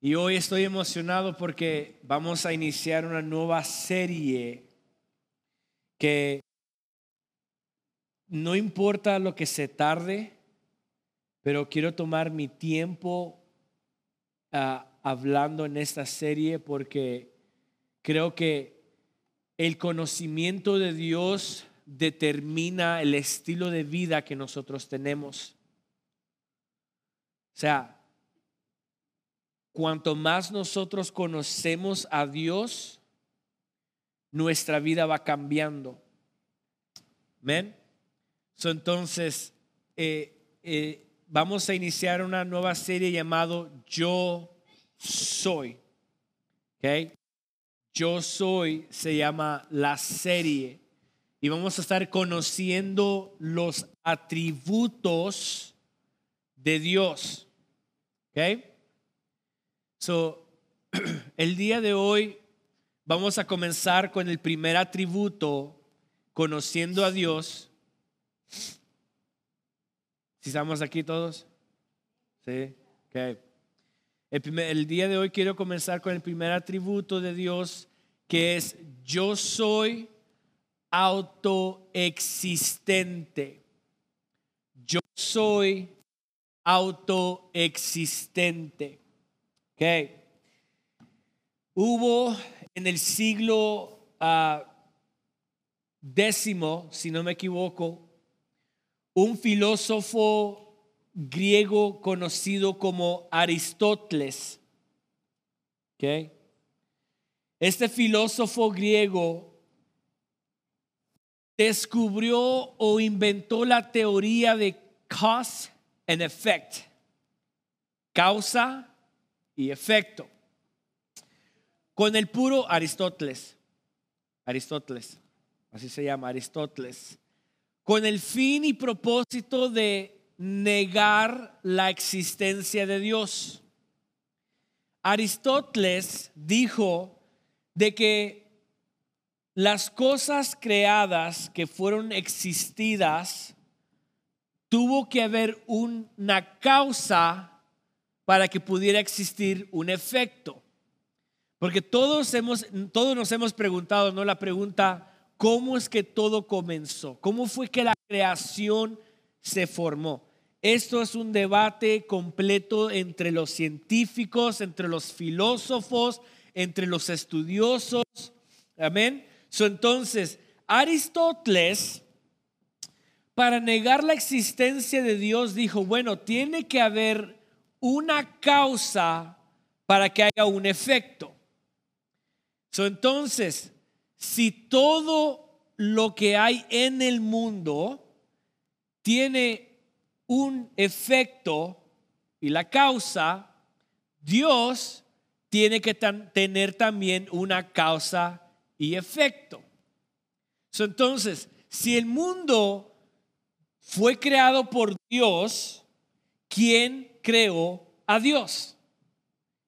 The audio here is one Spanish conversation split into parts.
Y hoy estoy emocionado porque vamos a iniciar una nueva serie que no importa lo que se tarde, pero quiero tomar mi tiempo ah, hablando en esta serie porque creo que el conocimiento de Dios determina el estilo de vida que nosotros tenemos. O sea, cuanto más nosotros conocemos a Dios, nuestra vida va cambiando. Amén. entonces, eh, eh, vamos a iniciar una nueva serie llamado Yo Soy. ¿Okay? Yo Soy se llama la serie. Y vamos a estar conociendo los atributos de Dios. ¿Okay? So, el día de hoy vamos a comenzar con el primer atributo, conociendo a Dios. ¿Si estamos aquí todos? Sí, ok. El, el día de hoy quiero comenzar con el primer atributo de Dios, que es yo soy autoexistente. Yo soy autoexistente. Okay. Hubo en el siglo uh, décimo, si no me equivoco, un filósofo griego conocido como Aristóteles. Okay. Este filósofo griego descubrió o inventó la teoría de cause and effect. Causa y efecto. Con el puro Aristóteles, Aristóteles, así se llama, Aristóteles, con el fin y propósito de negar la existencia de Dios. Aristóteles dijo de que las cosas creadas que fueron existidas, tuvo que haber una causa para que pudiera existir un efecto. Porque todos, hemos, todos nos hemos preguntado, ¿no? La pregunta, ¿cómo es que todo comenzó? ¿Cómo fue que la creación se formó? Esto es un debate completo entre los científicos, entre los filósofos, entre los estudiosos. Amén. entonces, Aristóteles, para negar la existencia de Dios, dijo, bueno, tiene que haber una causa para que haya un efecto. entonces, si todo lo que hay en el mundo tiene un efecto y la causa, Dios tiene que tener también una causa y efecto. entonces, si el mundo fue creado por Dios, ¿quién creó a Dios?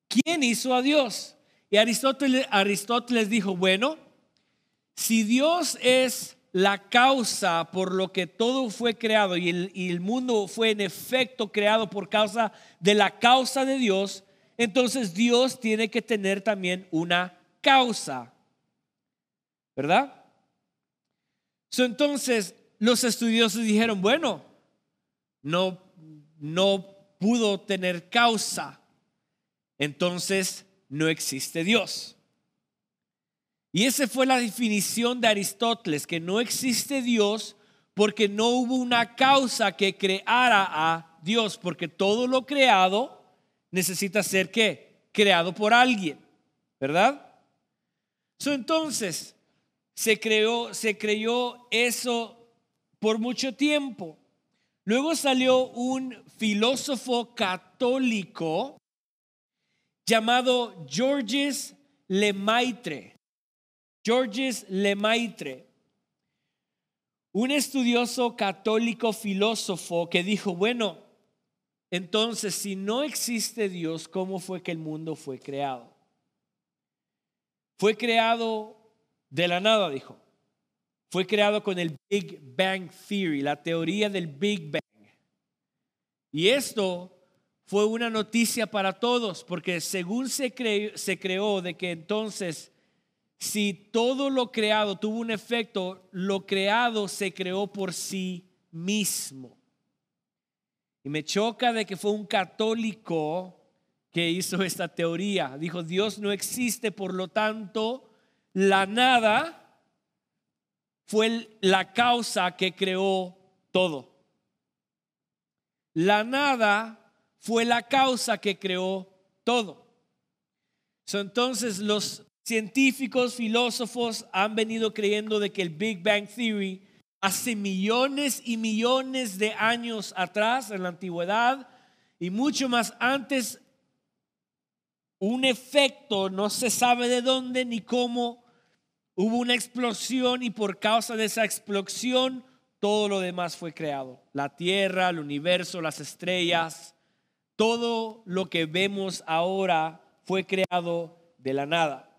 ¿Quién hizo a Dios? Y Aristóteles, dijo, bueno, si Dios es la causa por lo que todo fue creado y el, mundo fue en efecto creado por causa de la causa de Dios, entonces Dios tiene que tener también una causa. ¿Verdad? entonces los estudiosos dijeron, bueno, no, no pudo tener causa, entonces no existe Dios. Y esa fue la definición de Aristóteles, que no existe Dios porque no hubo una causa que creara a Dios, porque todo lo creado necesita ser ¿qué? creado por alguien, ¿verdad? entonces, se creó, se creyó eso por mucho tiempo. Luego salió un filósofo católico llamado Georges Lemaitre. Georges Lemaitre, un estudioso católico filósofo que dijo, bueno, entonces si no existe Dios, ¿cómo fue que el mundo fue creado? Fue creado de la nada, dijo. Fue creado con el Big Bang Theory, la teoría del Big Bang. Y esto fue una noticia para todos, porque según se, creó de que entonces, si todo lo creado tuvo un efecto, lo creado se creó por sí mismo. Y me choca de que fue un católico que hizo esta teoría. Dijo, Dios no existe, por lo tanto, la nada fue la causa que creó todo. La nada fue la causa que creó todo. entonces los científicos, filósofos han venido creyendo de que el Big Bang Theory hace millones y millones de años atrás, en la antigüedad, y mucho más antes, un efecto, no se sabe de dónde ni cómo, hubo una explosión y por causa de esa explosión todo lo demás fue creado. La tierra, el universo, las estrellas, todo lo que vemos ahora fue creado de la nada.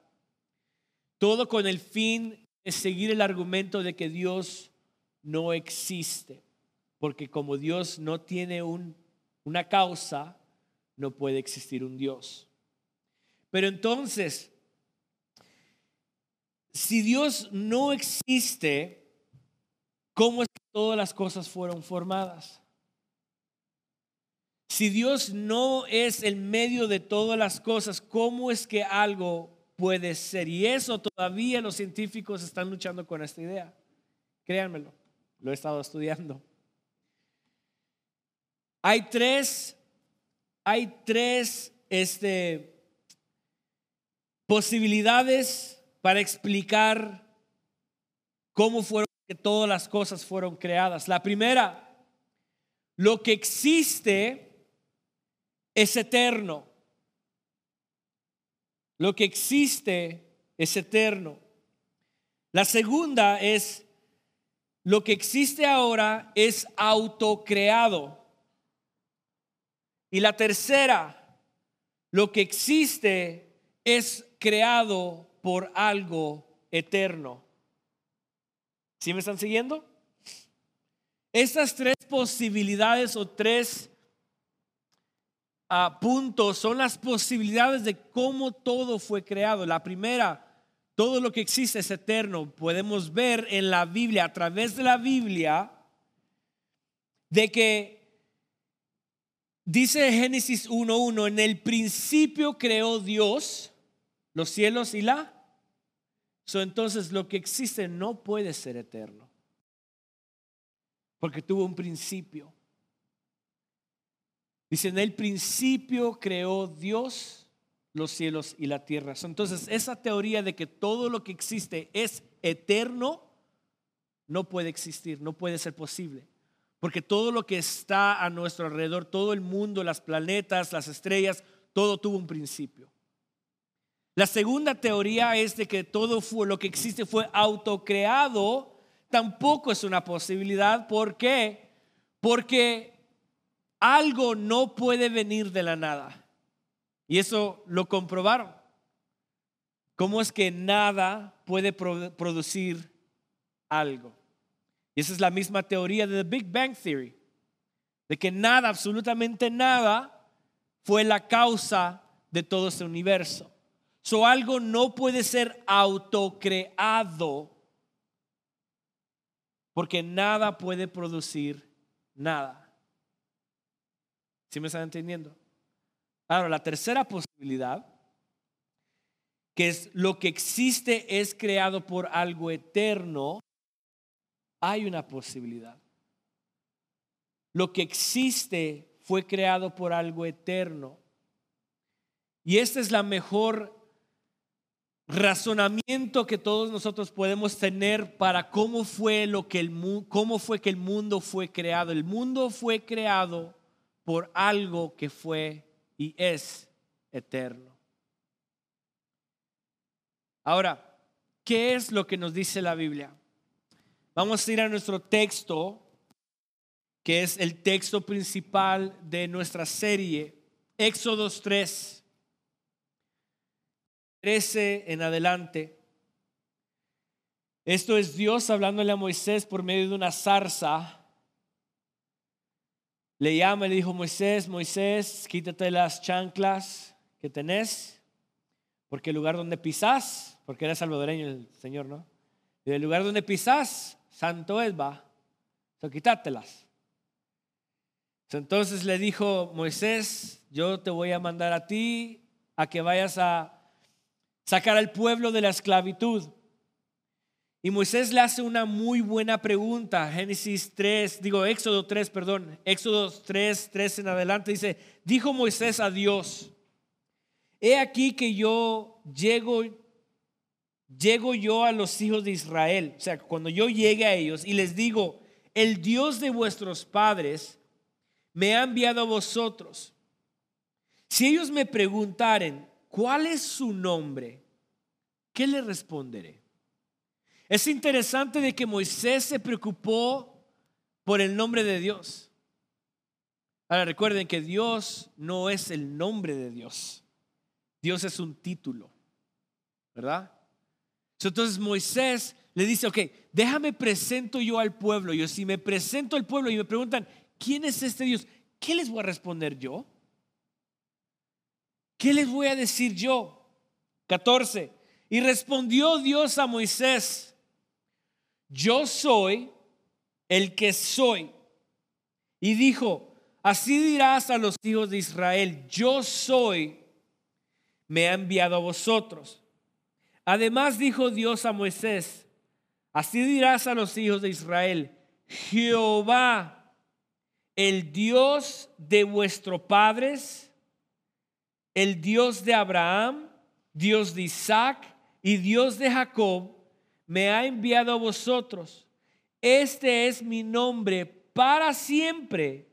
Todo con el fin de seguir el argumento de que Dios no existe, porque como Dios no tiene una causa, no puede existir un Dios. Pero entonces, si Dios no existe, ¿cómo es que todas las cosas fueron formadas? Si Dios no es el medio de todas las cosas, ¿cómo es que algo puede ser? Y eso todavía los científicos están luchando con esta idea. Créanmelo lo he estado estudiando. Hay tres, hay tres este, posibilidades para explicar cómo fueron que todas las cosas fueron creadas. La primera, lo que existe es eterno. Lo que existe es eterno. La segunda es lo que existe ahora es autocreado. Y la tercera, lo que existe es creado por algo eterno. ¿Sí me están siguiendo? Estas tres posibilidades o tres ah, puntos son las posibilidades de cómo todo fue creado. La primera, todo lo que existe es eterno. Podemos ver en la Biblia, a través de la Biblia, de que dice Génesis 1.1, en el principio creó Dios los cielos y la. So, entonces lo que existe no puede ser eterno, porque tuvo un principio. Dice, en el principio creó Dios los cielos y la tierra. Entonces, esa teoría de que todo lo que existe es eterno, no puede existir, no puede ser posible. Porque todo lo que está a nuestro alrededor, todo el mundo, las planetas, las estrellas, todo tuvo un principio. La segunda teoría es de que todo fue, lo que existe fue autocreado. Tampoco es una posibilidad. ¿Por qué? Porque algo no puede venir de la nada. Y eso lo comprobaron. ¿Cómo es que nada puede producir algo? Y esa es la misma teoría de The Big Bang Theory, de que nada, absolutamente nada, fue la causa de todo este universo. So algo no puede ser autocreado porque nada puede producir nada. ¿Sí me están entendiendo? Ahora, la tercera posibilidad, que es lo que existe es creado por algo eterno, hay una posibilidad. Lo que existe fue creado por algo eterno. Y este es la mejor razonamiento que todos nosotros podemos tener para cómo fue lo que el cómo fue que el mundo fue creado. El mundo fue creado por algo que fue y es eterno. Ahora, ¿qué es lo que nos dice la Biblia? Vamos a ir a nuestro texto, que es el texto principal de nuestra serie, Éxodo 3, 13 en adelante. Esto es Dios hablándole a Moisés por medio de una zarza le llama y le dijo, Moisés, Moisés, quítate las chanclas que tenés, porque el lugar donde pisás, porque era salvadoreño el Señor, ¿no? Y el lugar donde pisás, santo es, va, so, quítátelas. Entonces le dijo Moisés, yo te voy a mandar a ti a que vayas a sacar al pueblo de la esclavitud. Y Moisés le hace una muy buena pregunta. Génesis 3, digo Éxodo 3, perdón. Éxodo 3, 3 en adelante dice, dijo Moisés a Dios, he aquí que yo llego, llego yo a los hijos de Israel. O sea, cuando yo llegue a ellos y les digo, el Dios de vuestros padres me ha enviado a vosotros. Si ellos me preguntaren, ¿cuál es su nombre? ¿Qué le responderé? Es interesante de que Moisés se preocupó por el nombre de Dios. Ahora recuerden que Dios no es el nombre de Dios. Dios es un título, ¿verdad? Entonces Moisés le dice, ok, déjame presento yo al pueblo. Yo si me presento al pueblo y me preguntan, ¿quién es este Dios? ¿Qué les voy a responder yo? ¿Qué les voy a decir yo? 14. Y respondió Dios a Moisés yo soy el que soy. Y dijo, así dirás a los hijos de Israel, yo soy, me ha enviado a vosotros. Además dijo Dios a Moisés, así dirás a los hijos de Israel, Jehová, el Dios de vuestros padres, el Dios de Abraham, Dios de Isaac y Dios de Jacob, me ha enviado a vosotros. Este es mi nombre para siempre.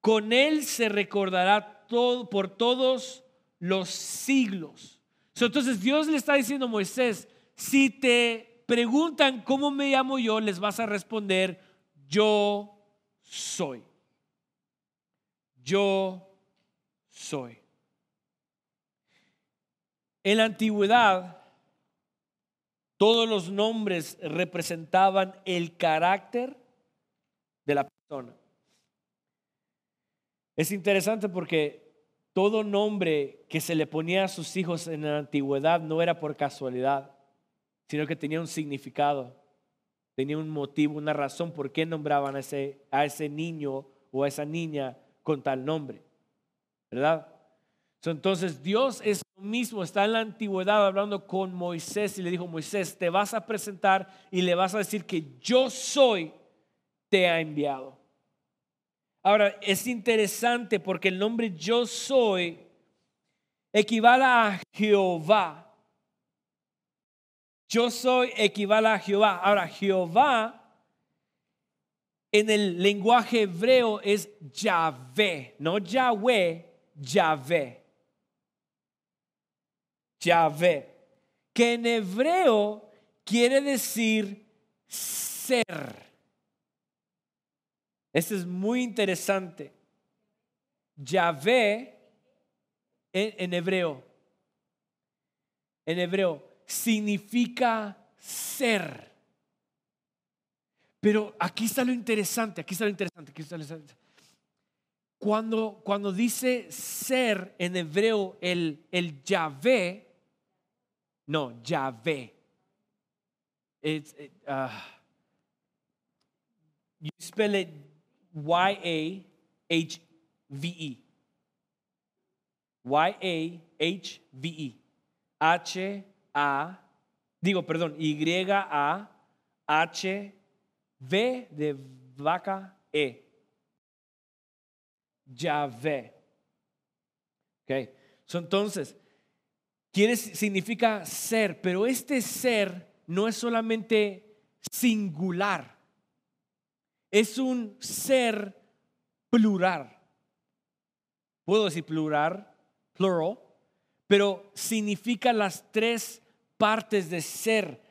Con él se recordará todo por todos los siglos. Entonces Dios le está diciendo a Moisés, si te preguntan cómo me llamo yo, les vas a responder, yo soy. Yo soy. En la antigüedad, todos los nombres representaban el carácter de la persona. Es interesante porque todo nombre que se le ponía a sus hijos en la antigüedad no era por casualidad, sino que tenía un significado, tenía un motivo, una razón por qué nombraban a ese, a ese niño o a esa niña con tal nombre. ¿Verdad? Entonces Dios es lo mismo, está en la antigüedad hablando con Moisés y le dijo, Moisés, te vas a presentar y le vas a decir que yo soy, te ha enviado. Ahora, es interesante porque el nombre yo soy equivale a Jehová. Yo soy equivale a Jehová. Ahora, Jehová en el lenguaje hebreo es Yahvé, no Yahweh, Yahvé. Yahvé, que en hebreo quiere decir ser. Esto es muy interesante. Yahvé en, en hebreo, en hebreo, significa ser. Pero aquí está lo interesante, aquí está lo interesante, aquí está lo interesante. Cuando, cuando dice ser en hebreo el, el Yahvé, no, Yahvé. It's, it, uh, you spell it Y-A-H-V-E. Y-A-H-V-E. H-A, digo, perdón, Y-A-H-V de vaca E. Yahvé. Ok, so, entonces, Quiere, significa ser, pero este ser no es solamente singular, es un ser plural. Puedo decir plural, plural, pero significa las tres partes de ser.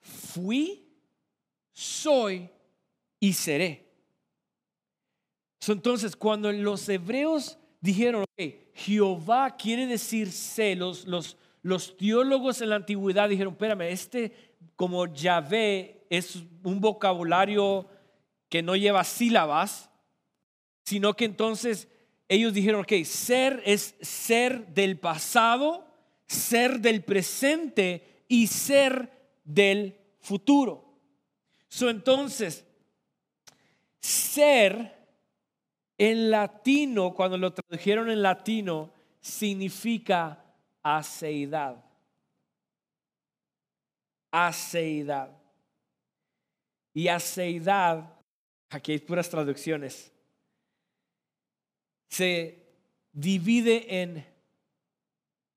Fui, soy y seré. Entonces, cuando los hebreos dijeron, okay, Jehová quiere decir sé, los, los, teólogos en la antigüedad dijeron, espérame, este como Yahvé es un vocabulario que no lleva sílabas, sino que entonces ellos dijeron, ok, ser es ser del pasado, ser del presente y ser del futuro. So, entonces, ser en latino, cuando lo tradujeron en latino, significa aceidad. Aceidad. Y aceidad, aquí hay puras traducciones, se divide en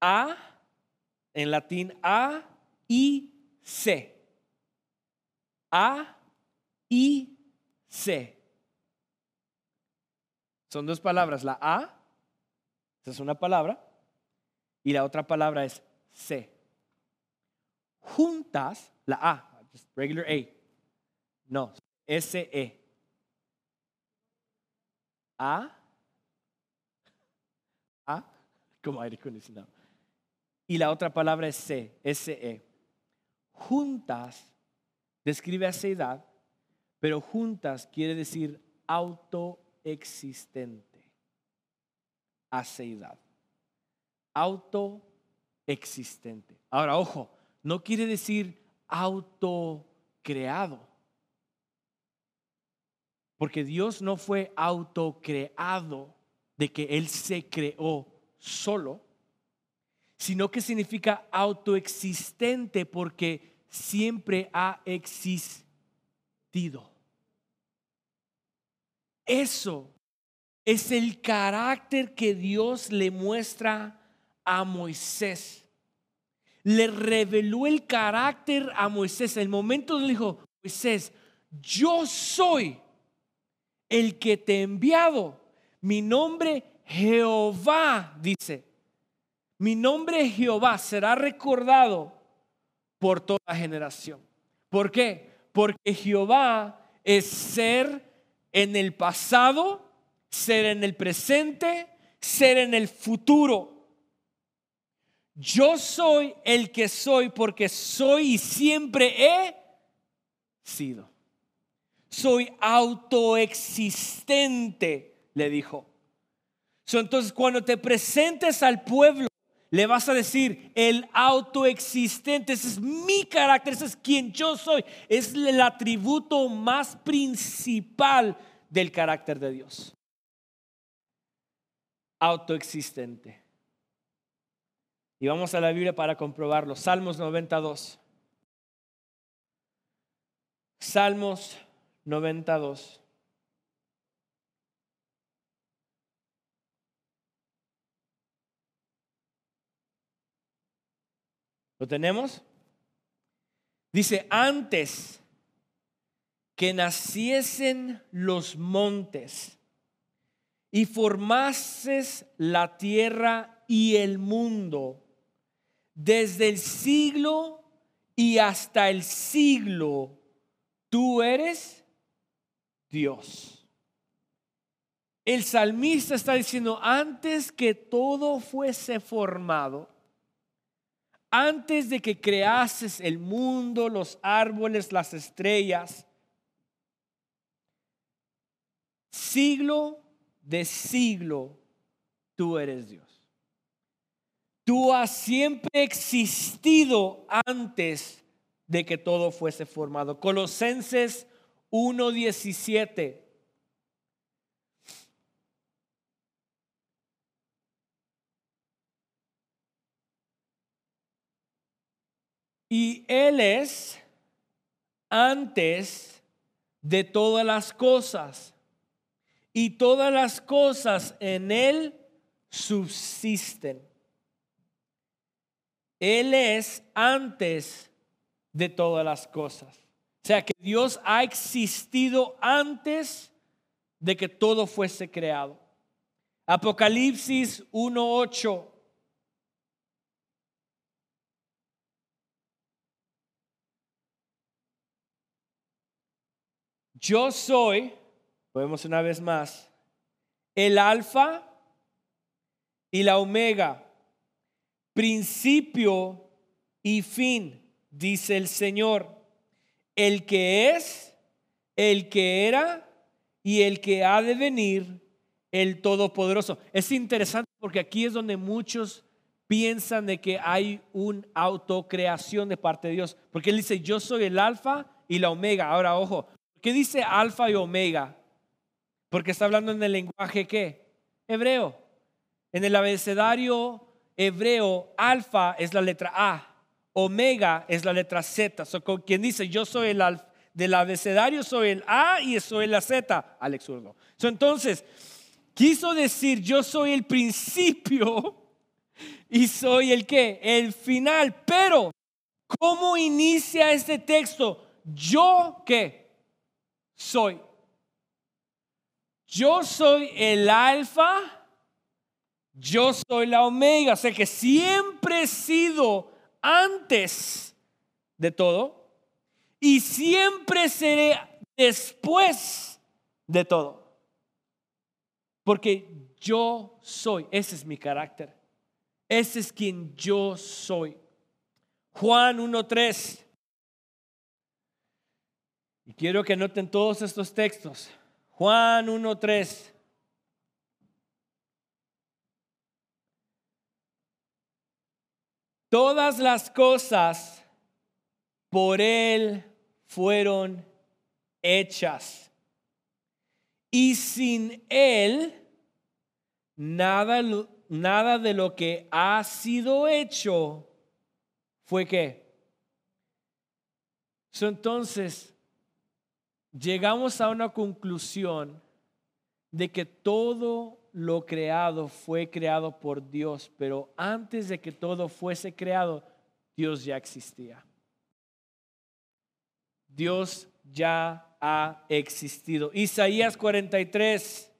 A, en latín A y C. A y C. Son dos palabras. La A, esa es una palabra, y la otra palabra es C. Juntas, la A, regular A. No, S-E. A, A, como aire acondicionado. Y la otra palabra es C, S-E. Juntas describe aceidad, pero juntas quiere decir autoexistente. Aceidad. Autoexistente. Ahora, ojo, no quiere decir autocreado. Porque Dios no fue autocreado de que Él se creó solo, sino que significa autoexistente porque siempre ha existido. Eso es el carácter que Dios le muestra a Moisés. Le reveló el carácter a Moisés. El momento le dijo, Moisés, yo soy el que te he enviado. Mi nombre Jehová, dice. Mi nombre Jehová será recordado por toda generación. ¿Por qué? Porque Jehová es ser en el pasado, ser en el presente, ser en el futuro. Yo soy el que soy porque soy y siempre he sido. Soy autoexistente, le dijo. entonces, cuando te presentes al pueblo, le vas a decir, el autoexistente, ese es mi carácter, ese es quien yo soy, es el atributo más principal del carácter de Dios. Autoexistente. Y vamos a la Biblia para comprobarlo. Salmos 92. Salmos 92. ¿Lo tenemos? Dice, antes que naciesen los montes y formases la tierra y el mundo, desde el siglo y hasta el siglo, tú eres Dios. El salmista está diciendo, antes que todo fuese formado, antes de que creases el mundo, los árboles, las estrellas, siglo de siglo, tú eres Dios. Tú has siempre existido antes de que todo fuese formado. Colosenses 1.17 Y Él es antes de todas las cosas. Y todas las cosas en Él subsisten. Él es antes de todas las cosas. O sea que Dios ha existido antes de que todo fuese creado. Apocalipsis 1.8 Yo soy, podemos una vez más, el alfa y la omega, principio y fin, dice el Señor, el que es, el que era y el que ha de venir, el Todopoderoso. Es interesante porque aquí es donde muchos piensan de que hay una autocreación de parte de Dios. Porque Él dice, yo soy el alfa y la omega. Ahora, ojo, ¿qué dice alfa y omega? Porque está hablando en el lenguaje qué? Hebreo. En el abecedario hebreo, alfa es la letra A, omega es la letra Z. So, quien dice, yo soy el alfa, del abecedario soy el A y soy la Z, Alex Urdo. entonces, quiso decir, yo soy el principio y soy el qué, el final. Pero, ¿cómo inicia este texto? Yo qué soy. Yo soy el alfa yo soy la omega, sea que siempre he sido antes de todo y siempre seré después de todo. Porque yo soy, ese es mi carácter, ese es quien yo soy. Juan 1.3. Y quiero que noten todos estos textos. Juan 1.3. Todas las cosas por Él fueron hechas. Y sin Él, nada, nada de lo que ha sido hecho fue que. entonces, llegamos a una conclusión de que todo lo creado fue creado por Dios, pero antes de que todo fuese creado, Dios ya existía. Dios ya ha existido. Isaías 43.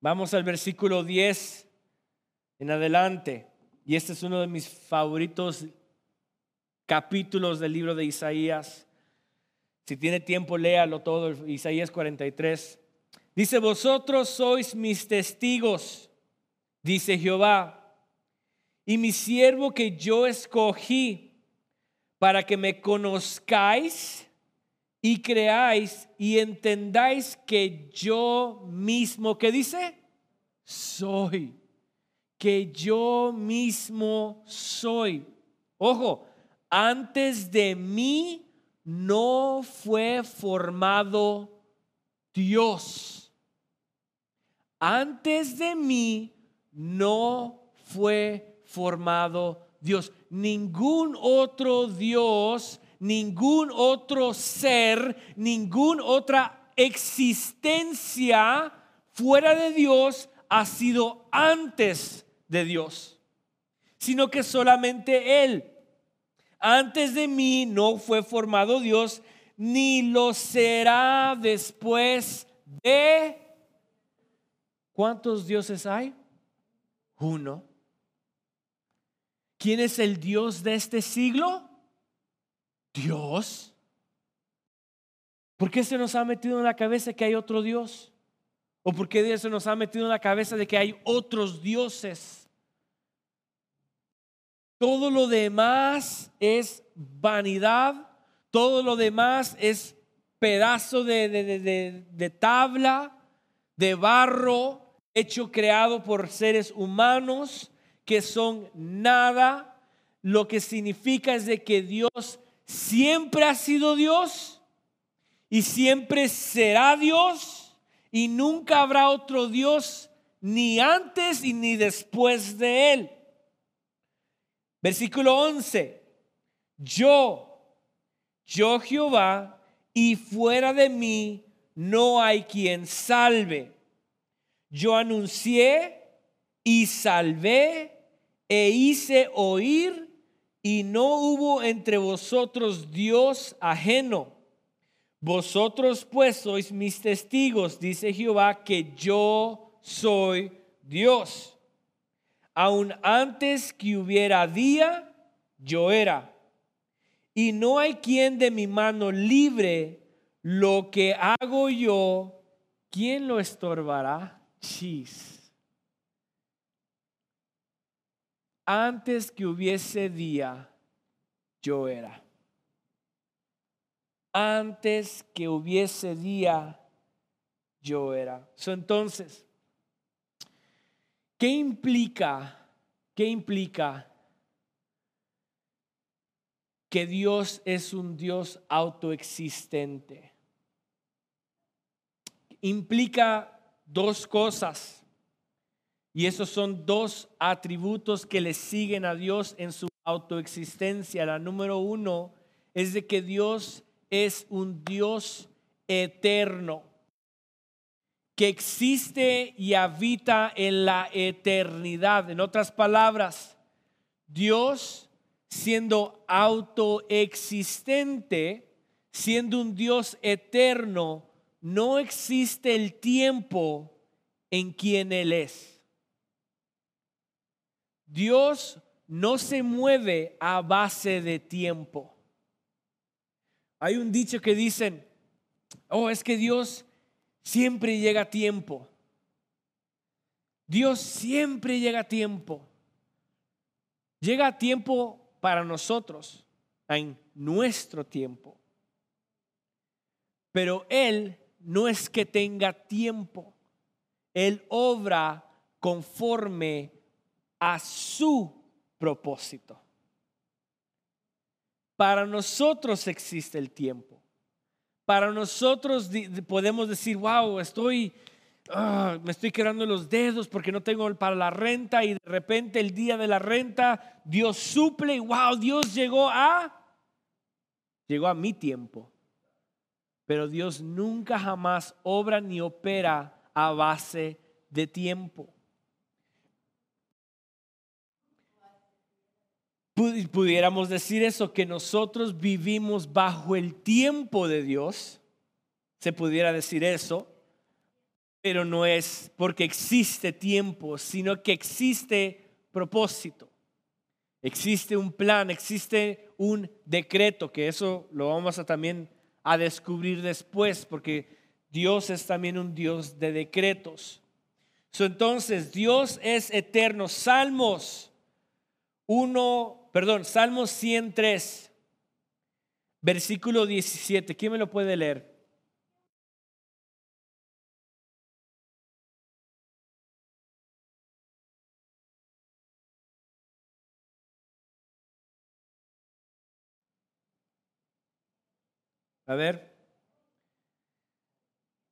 Vamos al versículo 10 en adelante. Y este es uno de mis favoritos capítulos del libro de Isaías. Si tiene tiempo, léalo todo, Isaías 43. Dice, vosotros sois mis testigos, dice Jehová, y mi siervo que yo escogí para que me conozcáis y creáis y entendáis que yo mismo, ¿qué dice? Soy, que yo mismo soy. Ojo, antes de mí no fue formado Dios antes de mí no fue formado Dios. Ningún otro Dios, ningún otro ser, ninguna otra existencia fuera de Dios ha sido antes de Dios, sino que solamente Él. Antes de mí no fue formado Dios, ni lo será después de ¿Cuántos dioses hay? Uno. ¿Quién es el Dios de este siglo? Dios. ¿Por qué se nos ha metido en la cabeza que hay otro Dios? ¿O por qué se nos ha metido en la cabeza de que hay otros dioses? Todo lo demás es vanidad, todo lo demás es pedazo de, de, de tabla, de barro, hecho creado por seres humanos que son nada, lo que significa es de que Dios siempre ha sido Dios y siempre será Dios y nunca habrá otro Dios ni antes y ni después de él. Versículo 11. Yo, yo Jehová, y fuera de mí no hay quien salve. Yo anuncié y salvé e hice oír y no hubo entre vosotros Dios ajeno. Vosotros pues sois mis testigos, dice Jehová, que yo soy Dios. Aun antes que hubiera día, yo era. Y no hay quien de mi mano libre lo que hago yo, ¿quién lo estorbará? Antes que hubiese día, yo era. Antes que hubiese día, yo era. entonces, ¿qué implica? ¿Qué implica que Dios es un Dios autoexistente? Implica dos cosas. Y esos son dos atributos que le siguen a Dios en su autoexistencia. La número uno es de que Dios es un Dios eterno, que existe y habita en la eternidad. En otras palabras, Dios siendo autoexistente, siendo un Dios eterno, no existe el tiempo en quien Él es. Dios no se mueve a base de tiempo. Hay un dicho que dicen, oh, es que Dios siempre llega a tiempo. Dios siempre llega a tiempo. Llega a tiempo para nosotros, en nuestro tiempo. Pero Él no es que tenga tiempo. Él obra conforme a su propósito. Para nosotros existe el tiempo. Para nosotros podemos decir, wow, estoy, ah, me estoy quedando los dedos porque no tengo para la renta y de repente el día de la renta Dios suple y wow, Dios llegó a, llegó a mi tiempo. Pero Dios nunca jamás obra ni opera a base de tiempo. pudiéramos decir eso, que nosotros vivimos bajo el tiempo de Dios, se pudiera decir eso, pero no es porque existe tiempo, sino que existe propósito. Existe un plan, existe un decreto, que eso lo vamos a también a descubrir después, porque Dios es también un Dios de decretos. entonces, Dios es eterno. Salmos 1 perdón, Salmos 103, versículo 17. ¿Quién me lo puede leer? A ver.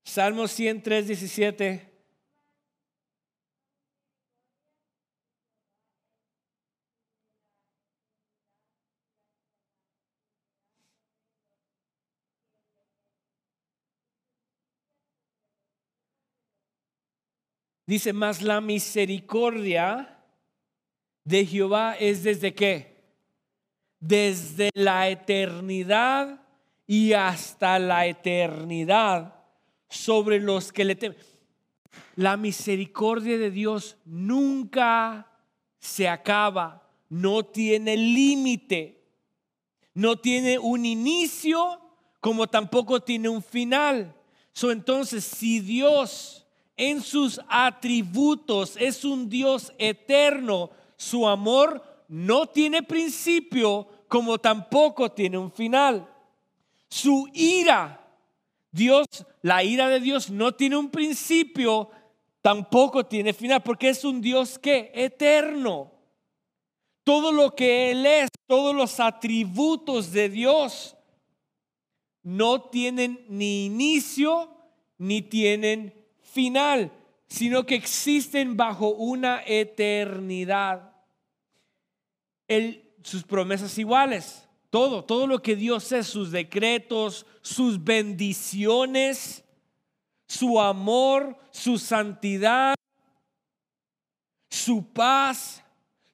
Salmos 103, 17. Dice, más la misericordia de Jehová es desde qué? Desde la eternidad y hasta la eternidad sobre los que le temen. La misericordia de Dios nunca se acaba, no tiene límite, no tiene un inicio como tampoco tiene un final. So, entonces, si Dios en sus atributos, es un Dios eterno. Su amor no tiene principio como tampoco tiene un final. Su ira, Dios, la ira de Dios no tiene un principio, tampoco tiene final, porque es un Dios que eterno. Todo lo que Él es, todos los atributos de Dios no tienen ni inicio ni tienen final, sino que existen bajo una eternidad. sus promesas iguales, todo, todo lo que Dios es, sus decretos, sus bendiciones, su amor, su santidad, su paz,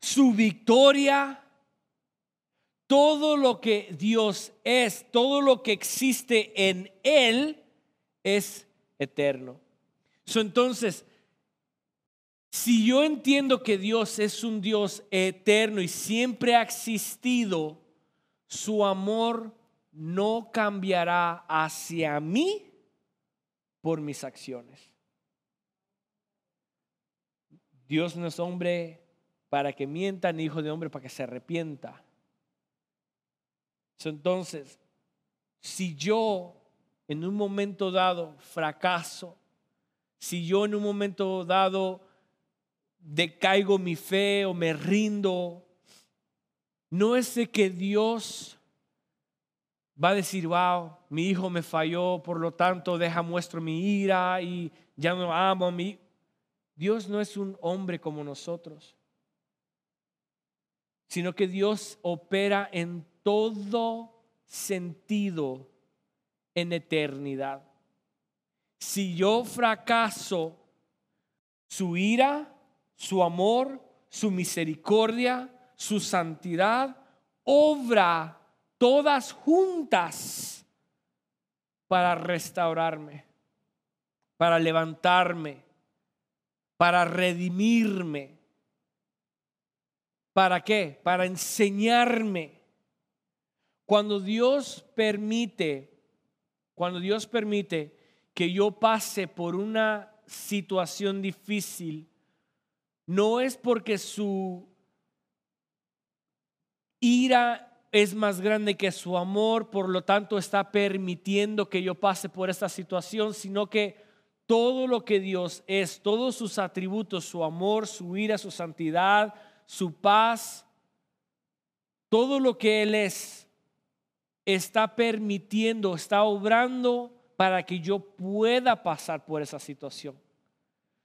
su victoria, todo lo que Dios es, todo lo que existe en Él es eterno. Entonces, si yo entiendo que Dios es un Dios eterno y siempre ha existido, su amor no cambiará hacia mí por mis acciones. Dios no es hombre para que mienta, ni hijo de hombre para que se arrepienta. Entonces, si yo en un momento dado fracaso, si yo en un momento dado decaigo mi fe o me rindo, no es de que Dios va a decir, wow, mi hijo me falló, por lo tanto deja muestro mi ira y ya no amo a mí. Dios no es un hombre como nosotros, sino que Dios opera en todo sentido en eternidad. Si yo fracaso, su ira, su amor, su misericordia, su santidad, obra todas juntas para restaurarme, para levantarme, para redimirme. ¿Para qué? Para enseñarme. Cuando Dios permite, cuando Dios permite que yo pase por una situación difícil, no es porque su ira es más grande que su amor, por lo tanto está permitiendo que yo pase por esta situación, sino que todo lo que Dios es, todos sus atributos, su amor, su ira, su santidad, su paz, todo lo que Él es, está permitiendo, está obrando para que yo pueda pasar por esa situación.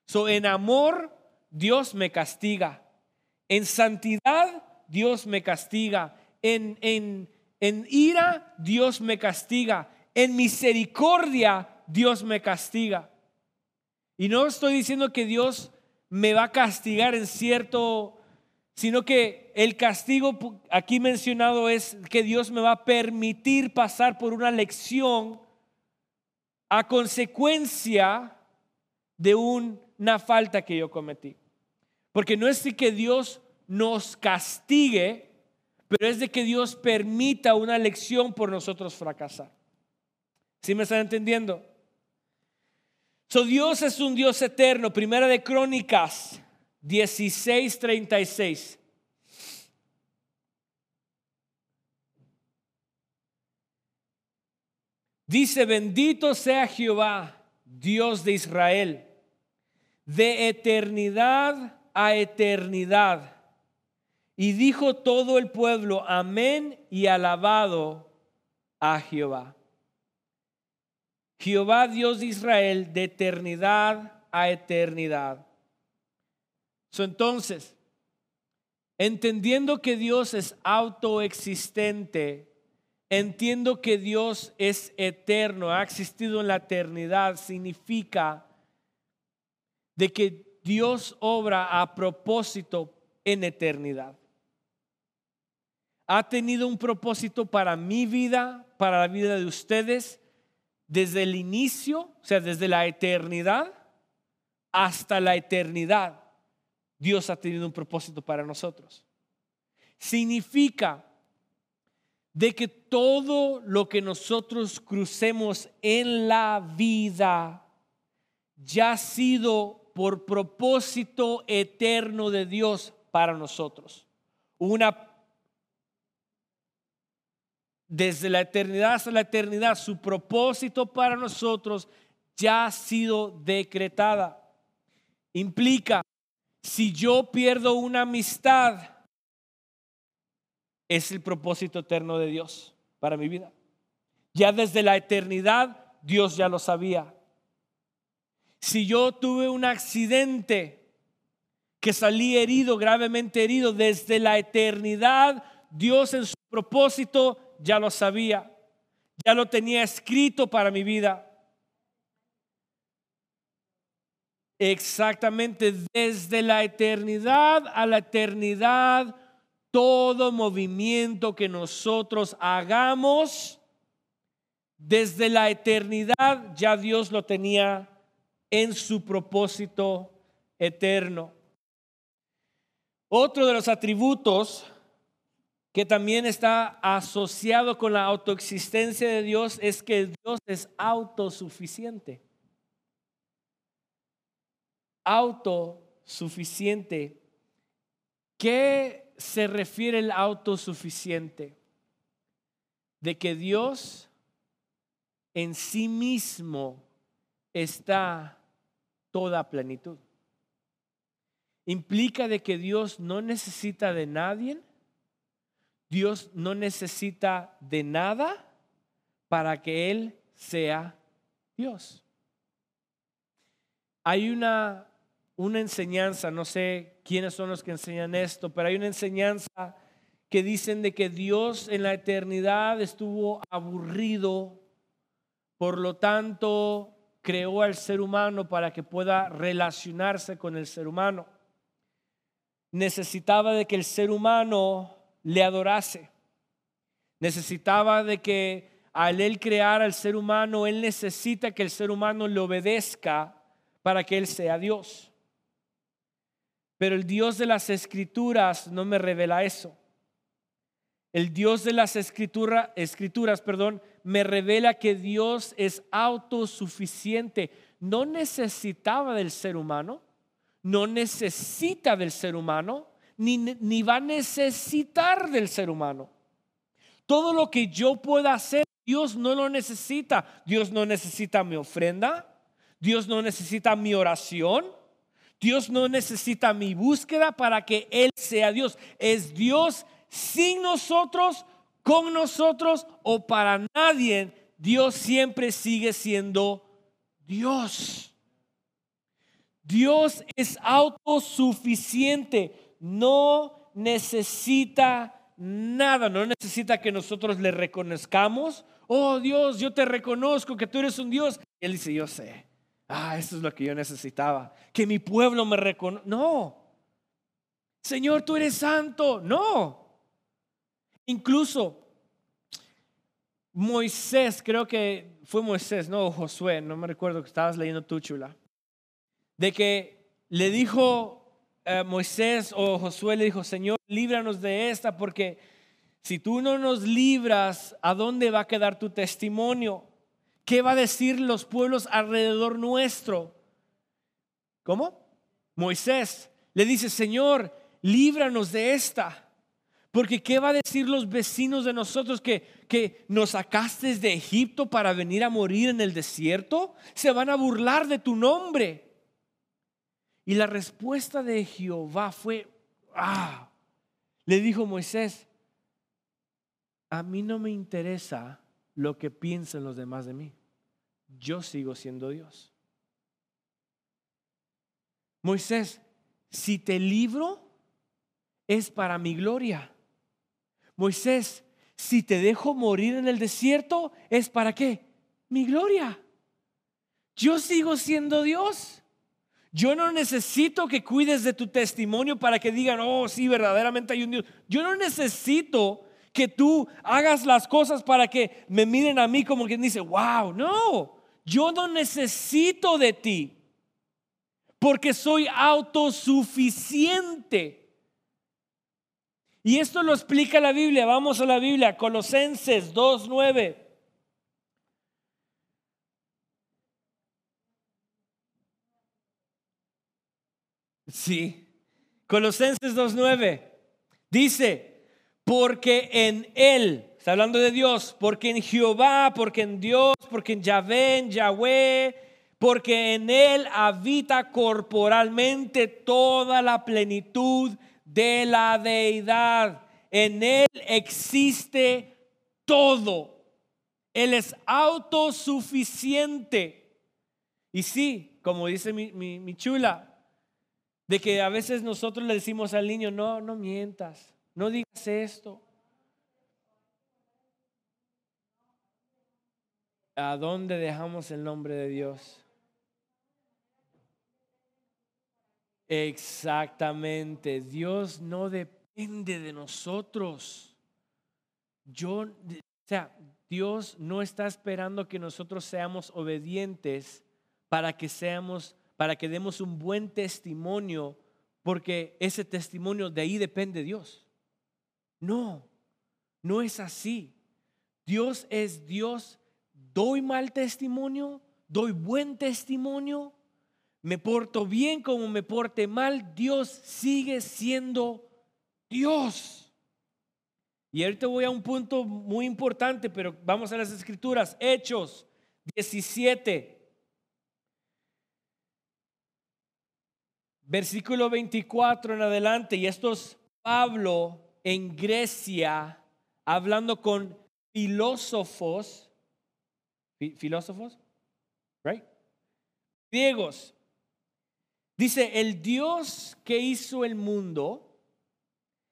So, en amor, Dios me castiga. En santidad, Dios me castiga en, en, ira, Dios me castiga. En misericordia, Dios me castiga. Y no estoy diciendo que Dios me va a castigar en cierto, sino que el castigo aquí mencionado es que Dios me va a permitir pasar por una lección a consecuencia de una falta que yo cometí. Porque no es que Dios nos castigue, pero es de que Dios permita una lección por nosotros fracasar. ¿Sí me están entendiendo? So Dios es un Dios eterno. Primera de Crónicas 16:36. Dice, bendito sea Jehová, Dios de Israel, de eternidad a eternidad y dijo todo el pueblo, amén y alabado a Jehová. Jehová Dios de Israel de eternidad a eternidad. entonces, entendiendo que Dios es autoexistente, entiendo que Dios es eterno, ha existido en la eternidad, significa de que Dios obra a propósito en eternidad ha tenido un propósito para mi vida, para la vida de ustedes, desde el inicio, o sea, desde la eternidad hasta la eternidad. Dios ha tenido un propósito para nosotros. Significa de que todo lo que nosotros crucemos en la vida ya ha sido por propósito eterno de Dios para nosotros. Una desde la eternidad hasta la eternidad, su propósito para nosotros ya ha sido decretada. Implica, si yo pierdo una amistad, es el propósito eterno de Dios para mi vida. Ya desde la eternidad, Dios ya lo sabía. Si yo tuve un accidente que salí herido, gravemente herido, desde la eternidad, Dios en su propósito ya lo sabía, ya lo tenía escrito para mi vida. Exactamente desde la eternidad a la eternidad, todo movimiento que nosotros hagamos, desde la eternidad ya Dios lo tenía en su propósito eterno. Otro de los atributos que también está asociado con la autoexistencia de Dios es que Dios es autosuficiente. Autosuficiente. ¿Qué se refiere el autosuficiente? De que Dios en sí mismo está toda plenitud. Implica de que Dios no necesita de nadie, Dios no necesita de nada para que Él sea Dios. Hay una, una enseñanza, no sé quiénes son los que enseñan esto, pero hay una enseñanza que dicen de que Dios en la eternidad estuvo aburrido, por lo tanto creó al ser humano para que pueda relacionarse con el ser humano. Necesitaba de que el ser humano le adorase. Necesitaba de que al él crear al ser humano, él necesita que el ser humano le obedezca para que él sea Dios. Pero el Dios de las escrituras no me revela eso. El Dios de las escritura, escrituras, perdón, me revela que Dios es autosuficiente. No necesitaba del ser humano, no necesita del ser humano, ni, va a necesitar del ser humano. Todo lo que yo pueda hacer, Dios no lo necesita. Dios no necesita mi ofrenda, Dios no necesita mi oración, Dios no necesita mi búsqueda para que Él sea Dios. Es Dios sin nosotros, con nosotros o para nadie, Dios siempre sigue siendo Dios. Dios es autosuficiente, no necesita nada, no necesita que nosotros le reconozcamos. Oh Dios, yo te reconozco que tú eres un Dios. Y él dice, yo sé. Ah, eso es lo que yo necesitaba. Que mi pueblo me reconozca. No. Señor, tú eres santo. No. Incluso Moisés, creo que fue Moisés, no Josué, no me recuerdo que estabas leyendo tú, chula, de que le dijo eh, Moisés o Josué, le dijo, Señor, líbranos de esta, porque si tú no nos libras, ¿a dónde va a quedar tu testimonio? ¿Qué va a decir los pueblos alrededor nuestro? ¿Cómo? Moisés le dice, Señor, líbranos de esta. Porque ¿qué va a decir los vecinos de nosotros que, que nos sacaste de Egipto para venir a morir en el desierto? Se van a burlar de tu nombre. Y la respuesta de Jehová fue, ah, le dijo Moisés, a mí no me interesa lo que piensen los demás de mí. Yo sigo siendo Dios. Moisés, si te libro, es para mi gloria. Moisés, si te dejo morir en el desierto, ¿es para qué? Mi gloria. Yo sigo siendo Dios. Yo no necesito que cuides de tu testimonio para que digan, oh, sí, verdaderamente hay un Dios. Yo no necesito que tú hagas las cosas para que me miren a mí como quien dice, wow, no, yo no necesito de ti porque soy autosuficiente. Y esto lo explica la Biblia. Vamos a la Biblia, Colosenses 2.9. Sí, Colosenses 2.9. Dice, porque en Él, está hablando de Dios, porque en Jehová, porque en Dios, porque en Yahvé, en Yahweh, porque en Él habita corporalmente toda la plenitud de la deidad. En Él existe todo. Él es autosuficiente. Y sí, como dice mi, chula, de que a veces nosotros le decimos al niño, no, no mientas, no digas esto. ¿A dónde dejamos el nombre de Dios? Exactamente. Dios no depende de nosotros. Yo, o sea, Dios no está esperando que nosotros seamos obedientes para que seamos, para que demos un buen testimonio, porque ese testimonio de ahí depende Dios. No, no es así. Dios es Dios. Doy mal testimonio, doy buen testimonio me porto bien como me porte mal, Dios sigue siendo Dios. Y ahorita voy a un punto muy importante, pero vamos a las escrituras. Hechos 17. Versículo 24 en adelante, y esto es Pablo en Grecia hablando con filósofos, filósofos, right? Griegos. Dice, el Dios que hizo el mundo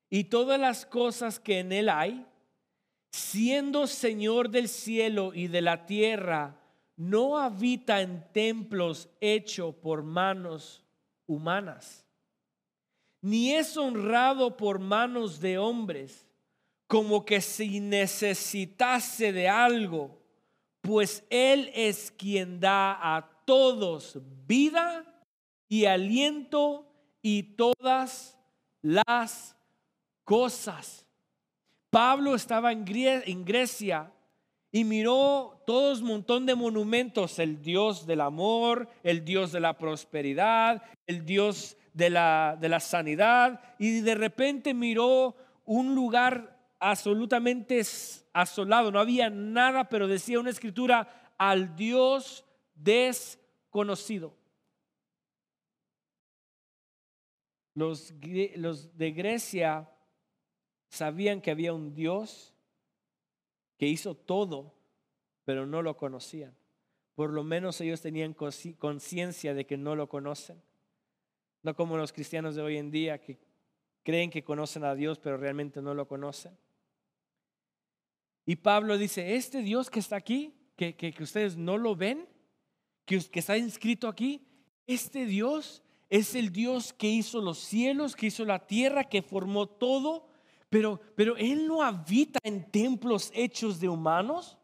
y todas las cosas que en él hay, siendo Señor del cielo y de la tierra, no habita en templos hechos por manos humanas, ni es honrado por manos de hombres, como que si necesitase de algo, pues Él es quien da a todos vida y aliento y todas las cosas. Pablo estaba en Grecia y miró todos un montón de monumentos, el Dios del amor, el Dios de la prosperidad, el Dios de la, de la sanidad, y de repente miró un lugar absolutamente asolado, no había nada, pero decía una escritura, al Dios desconocido. Los, los de Grecia sabían que había un Dios que hizo todo, pero no lo conocían. Por lo menos ellos tenían conciencia de que no lo conocen. No como los cristianos de hoy en día que creen que conocen a Dios, pero realmente no lo conocen. Y Pablo dice, este Dios que está aquí, que, que, ustedes no lo ven, que, que está inscrito aquí, este Dios es el Dios que hizo los cielos, que hizo la tierra, que formó todo, pero, pero Él no habita en templos hechos de humanos.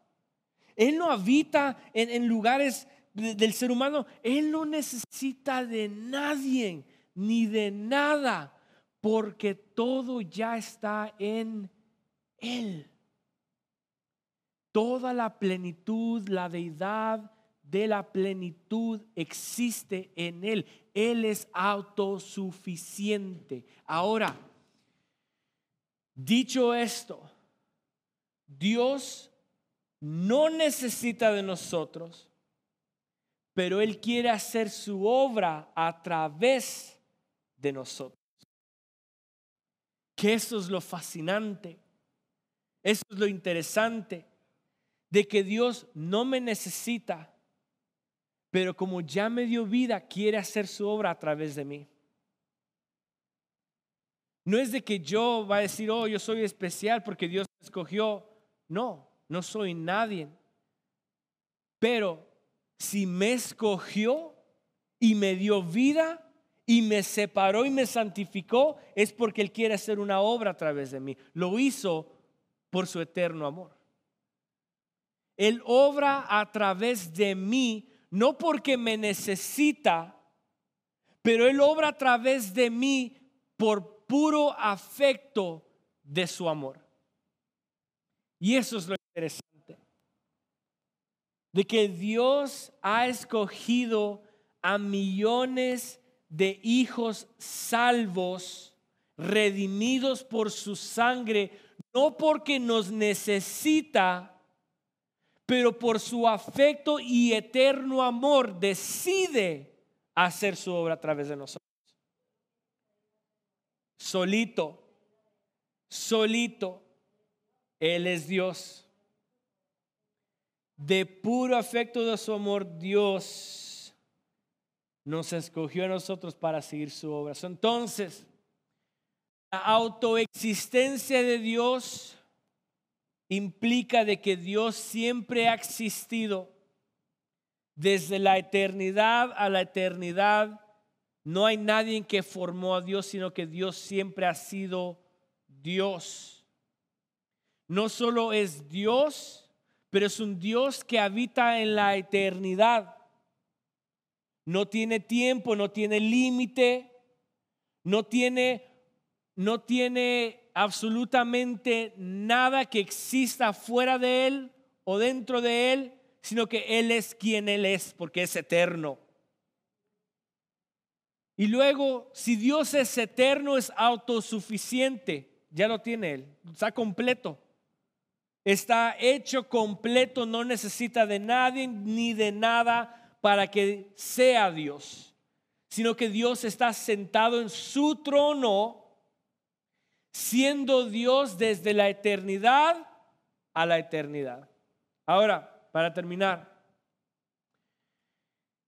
Él no habita en, en lugares del ser humano. Él no necesita de nadie ni de nada, porque todo ya está en Él. Toda la plenitud, la deidad de la plenitud existe en Él. Él es autosuficiente. Ahora, Dicho esto, Dios no necesita de nosotros, pero Él quiere hacer su obra a través de nosotros. Que eso es lo fascinante, eso es lo interesante, de que Dios no me necesita, pero como ya me dio vida, quiere hacer su obra a través de mí. No es de que yo va a decir, oh, yo soy especial porque Dios me escogió. No, no soy nadie. Pero si me escogió y me dio vida y me separó y me santificó, es porque Él quiere hacer una obra a través de mí. Lo hizo por su eterno amor. Él obra a través de mí, no porque me necesita, pero Él obra a través de mí por puro afecto de su amor. Y eso es lo interesante. De que Dios ha escogido a millones de hijos salvos, redimidos por su sangre, no porque nos necesita, pero por su afecto y eterno amor decide hacer su obra a través de nosotros solito, solito, Él es Dios. De puro afecto de su amor, Dios nos escogió a nosotros para seguir su obra. Entonces, la autoexistencia de Dios implica de que Dios siempre ha existido desde la eternidad a la eternidad no hay nadie que formó a Dios, sino que Dios siempre ha sido Dios. No solo es Dios, pero es un Dios que habita en la eternidad. No tiene tiempo, no tiene límite, no tiene, no tiene absolutamente nada que exista fuera de Él o dentro de Él, sino que Él es quien Él es, porque es eterno. Y luego, si Dios es eterno, es autosuficiente, ya lo tiene Él, está completo. Está hecho completo, no necesita de nadie ni de nada para que sea Dios. sino que Dios está sentado en su trono, siendo Dios desde la eternidad a la eternidad. Ahora, para terminar,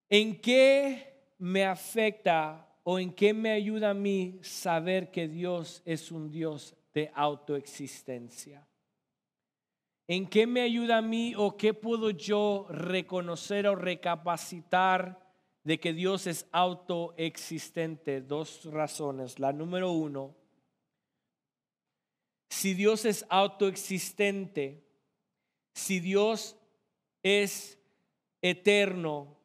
¿en qué me afecta o en qué me ayuda a mí saber que Dios es un Dios de autoexistencia? ¿En qué me ayuda a mí o qué puedo yo reconocer o recapacitar de que Dios es autoexistente? Dos razones. La número uno, si Dios es autoexistente, si Dios es eterno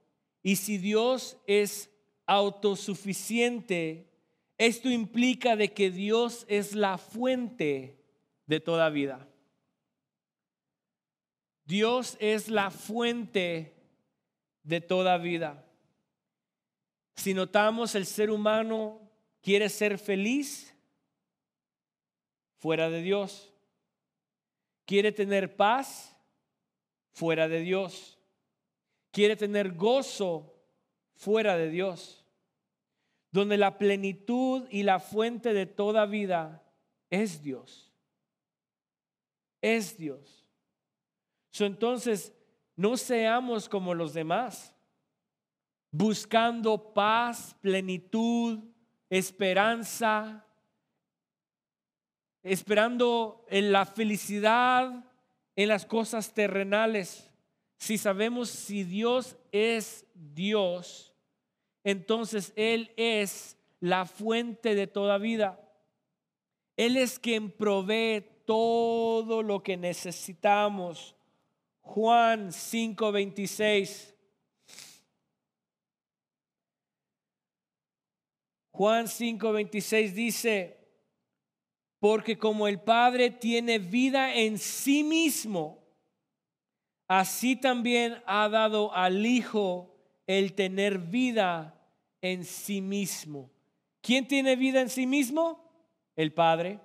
y si Dios es autosuficiente, esto implica de que Dios es la fuente de toda vida. Dios es la fuente de toda vida. Si notamos el ser humano quiere ser feliz fuera de Dios. Quiere tener paz fuera de Dios. Quiere tener gozo fuera de Dios. Donde la plenitud y la fuente de toda vida es Dios. Es Dios. entonces, no seamos como los demás, buscando paz, plenitud, esperanza, esperando en la felicidad en las cosas terrenales. Si sabemos si Dios es Dios, entonces Él es la fuente de toda vida. Él es quien provee todo lo que necesitamos. Juan 5:26. Juan 5:26 dice, porque como el Padre tiene vida en sí mismo, así también ha dado al Hijo el tener vida en sí mismo. ¿Quién tiene vida en sí mismo? El Padre.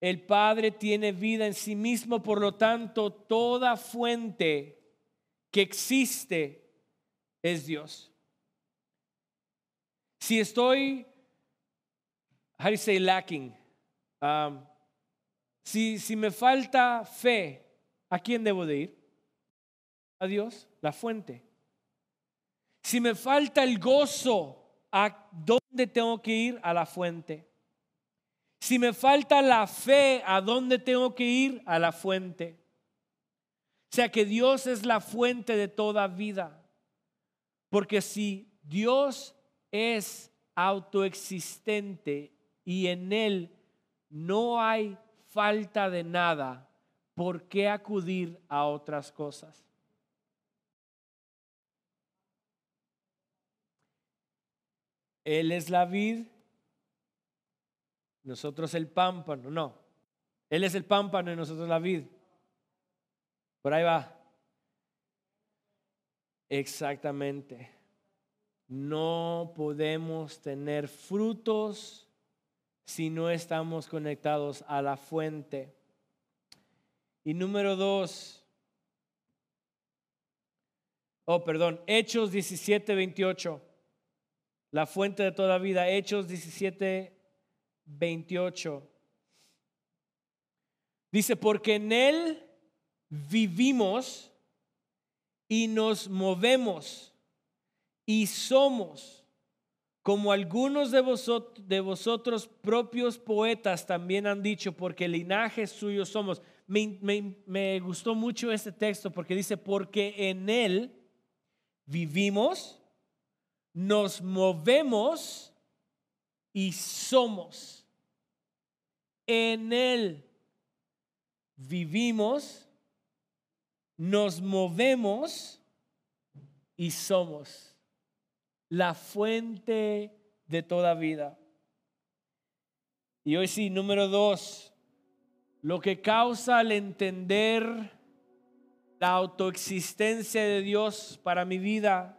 El Padre tiene vida en sí mismo, por lo tanto, toda fuente que existe es Dios. Si estoy how do you say lacking? Um, si, si me falta fe, ¿a quién debo de ir? A Dios, la fuente. Si me falta el gozo, ¿a dónde tengo que ir? A la fuente. Si me falta la fe, ¿a dónde tengo que ir? A la fuente. O sea que Dios es la fuente de toda vida. Porque si Dios es autoexistente y en Él no hay falta de nada, ¿por qué acudir a otras cosas? Él es la vid, nosotros el pámpano, no. Él es el pámpano y nosotros la vid. Por ahí va. Exactamente. No podemos tener frutos si no estamos conectados a la fuente. Y número dos, oh, perdón, Hechos 17, 28, la fuente de toda vida, Hechos 17, 28. Dice, porque en Él vivimos y nos movemos y somos como algunos de vosotros, de vosotros propios poetas también han dicho, porque linaje suyo somos. Me, gustó mucho este texto porque dice, porque en Él vivimos, nos movemos y somos. En Él vivimos, nos movemos y somos la fuente de toda vida. Y hoy sí, número dos, lo que causa al entender la autoexistencia de Dios para mi vida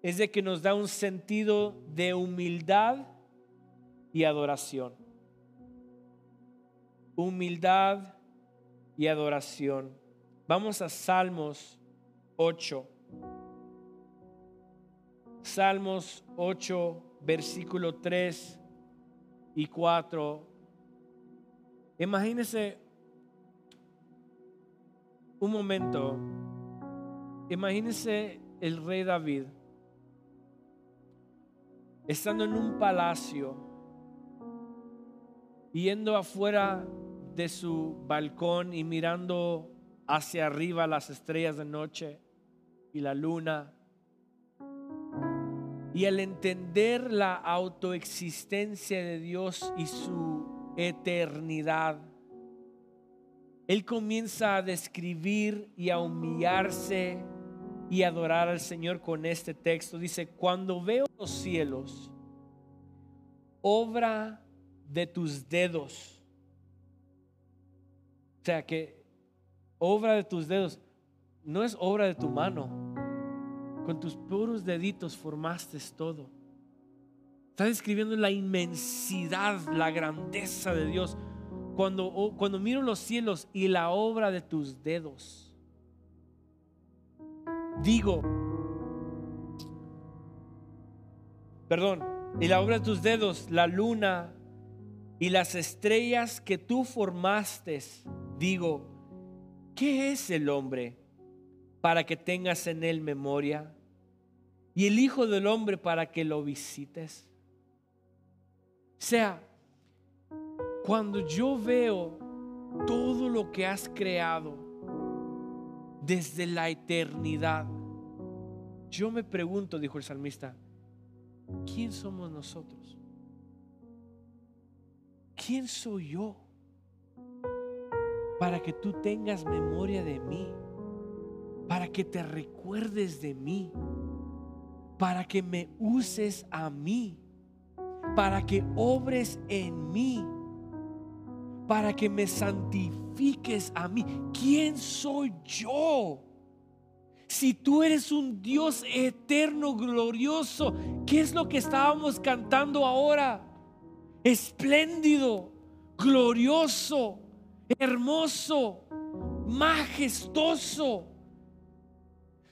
es de que nos da un sentido de humildad y adoración. Humildad y adoración. Vamos a Salmos 8. Salmos 8, versículo 3 y 4. Imagínese un momento. Imagínese el rey David estando en un palacio, yendo afuera de su balcón y mirando hacia arriba las estrellas de noche y la luna. Y al entender la autoexistencia de Dios y su eternidad, Él comienza a describir y a humillarse y adorar al Señor con este texto. Dice, cuando veo los cielos, obra de tus dedos. O sea que obra de tus dedos no es obra de tu mano. Con tus puros deditos formaste todo. Está describiendo la inmensidad, la grandeza de Dios. Cuando, cuando miro los cielos y la obra de tus dedos digo, perdón, y la obra de tus dedos, la luna y las estrellas que tú formaste, digo, ¿qué es el hombre para que tengas en él memoria? Y el Hijo del Hombre para que lo visites. Sea, cuando yo veo todo lo que has creado, desde la eternidad. Yo me pregunto, dijo el salmista, ¿quién somos nosotros? ¿Quién soy yo para que tú tengas memoria de mí? Para que te recuerdes de mí? Para que me uses a mí? Para que obres en mí? para que me santifiques a mí. ¿Quién soy yo? Si tú eres un Dios eterno, glorioso, ¿qué es lo que estábamos cantando ahora? Espléndido, glorioso, hermoso, majestuoso. O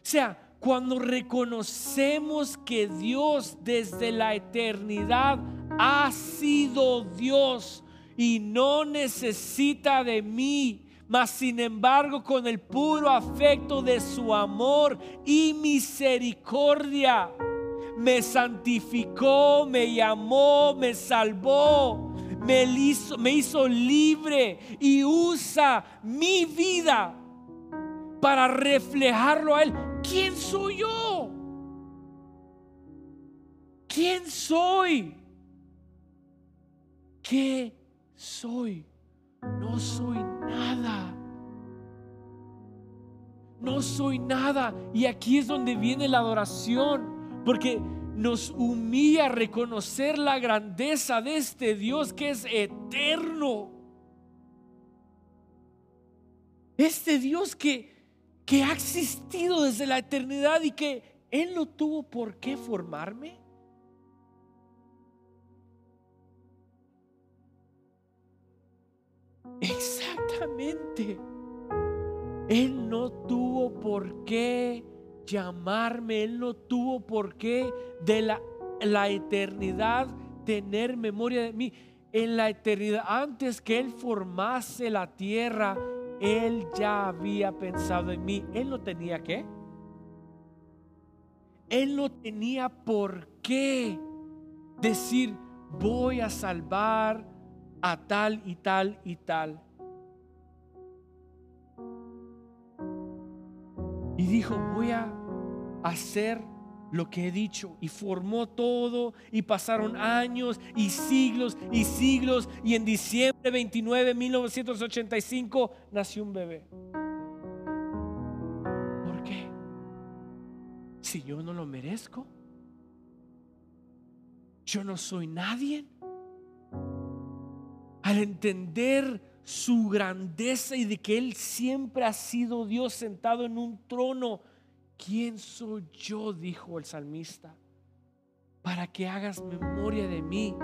sea, cuando reconocemos que Dios desde la eternidad ha sido Dios, y no necesita de mí, mas sin embargo con el puro afecto de su amor y misericordia, me santificó, me llamó, me salvó, me hizo, libre y usa mi vida para reflejarlo a Él. ¿Quién soy yo? ¿Quién soy? ¿Qué soy. No soy nada. No soy nada. Y aquí es donde viene la adoración. Porque nos humilla reconocer la grandeza de este Dios que es eterno. Este Dios que, que ha existido desde la eternidad y que Él no tuvo por qué formarme. Exactamente. Él no tuvo por qué llamarme, Él no tuvo por qué de la, la eternidad tener memoria de mí. En la eternidad, antes que Él formase la tierra, Él ya había pensado en mí. Él no tenía qué. Él no tenía por qué decir, voy a salvar a tal y tal y tal. Y dijo, voy a hacer lo que he dicho. Y formó todo y pasaron años y siglos y siglos. Y en diciembre 29 de 1985 nació un bebé. ¿Por qué? Si yo no lo merezco. Yo no soy nadie entender su grandeza y de que Él siempre ha sido Dios sentado en un trono, ¿quién soy yo? dijo el salmista, para que hagas memoria de mí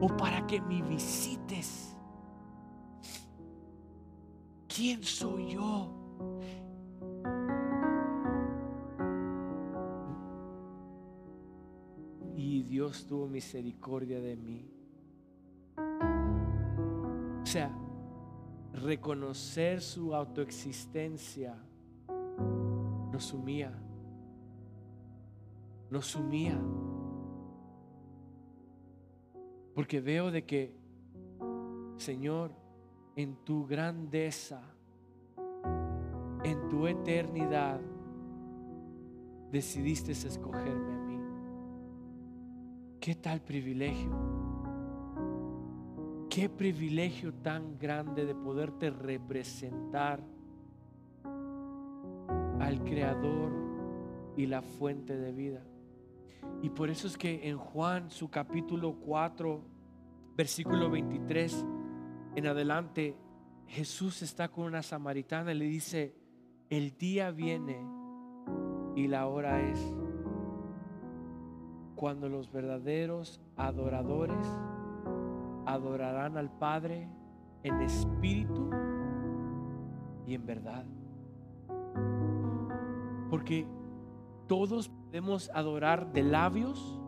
o para que me visites. ¿Quién soy yo? Dios tuvo misericordia de mí. Sea, reconocer su autoexistencia nos sumía, nos sumía. Porque veo de que, Señor, en tu grandeza, en tu eternidad, decidiste escogerme a mí. ¿Qué tal privilegio? Qué privilegio tan grande de poderte representar al Creador y la fuente de vida. Y por eso es que en Juan, su capítulo 4, versículo 23 en adelante, Jesús está con una samaritana y le dice, el día viene y la hora es cuando los verdaderos adoradores adorarán al Padre en espíritu y en verdad. Porque todos podemos adorar de labios,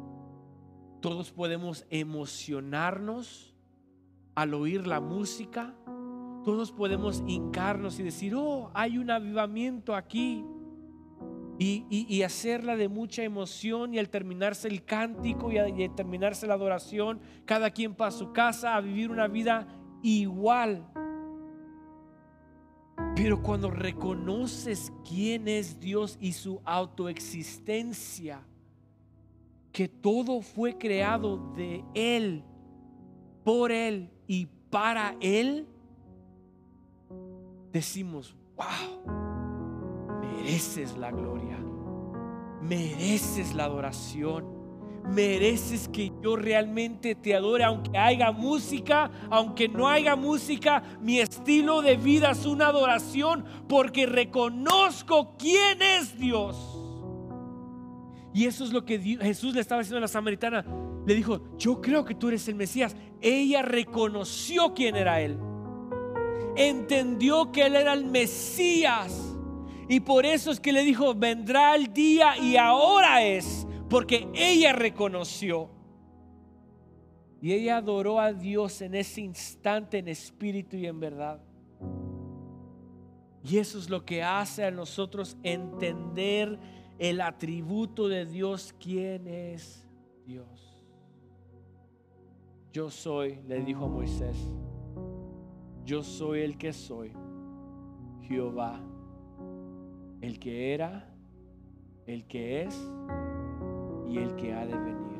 todos podemos emocionarnos al oír la música, todos podemos hincarnos y decir, oh, hay un avivamiento aquí. Y, hacerla de mucha emoción y al terminarse el cántico y al terminarse la adoración, cada quien para su casa a vivir una vida igual. Pero cuando reconoces quién es Dios y su autoexistencia, que todo fue creado de Él, por Él y para Él, decimos, wow, mereces la gloria, mereces la adoración mereces que yo realmente te adore, aunque haya música, aunque no haya música, mi estilo de vida es una adoración porque reconozco quién es Dios. Y eso es lo que Jesús le estaba diciendo a la samaritana. Le dijo, yo creo que tú eres el Mesías. Ella reconoció quién era Él. Entendió que Él era el Mesías. Y por eso es que le dijo, vendrá el día y ahora es porque ella reconoció. Y ella adoró a Dios en ese instante en espíritu y en verdad. Y eso es lo que hace a nosotros entender el atributo de Dios, quién es Dios. Yo soy, le dijo a Moisés, yo soy el que soy, Jehová, el que era, el que es y el que ha de venir.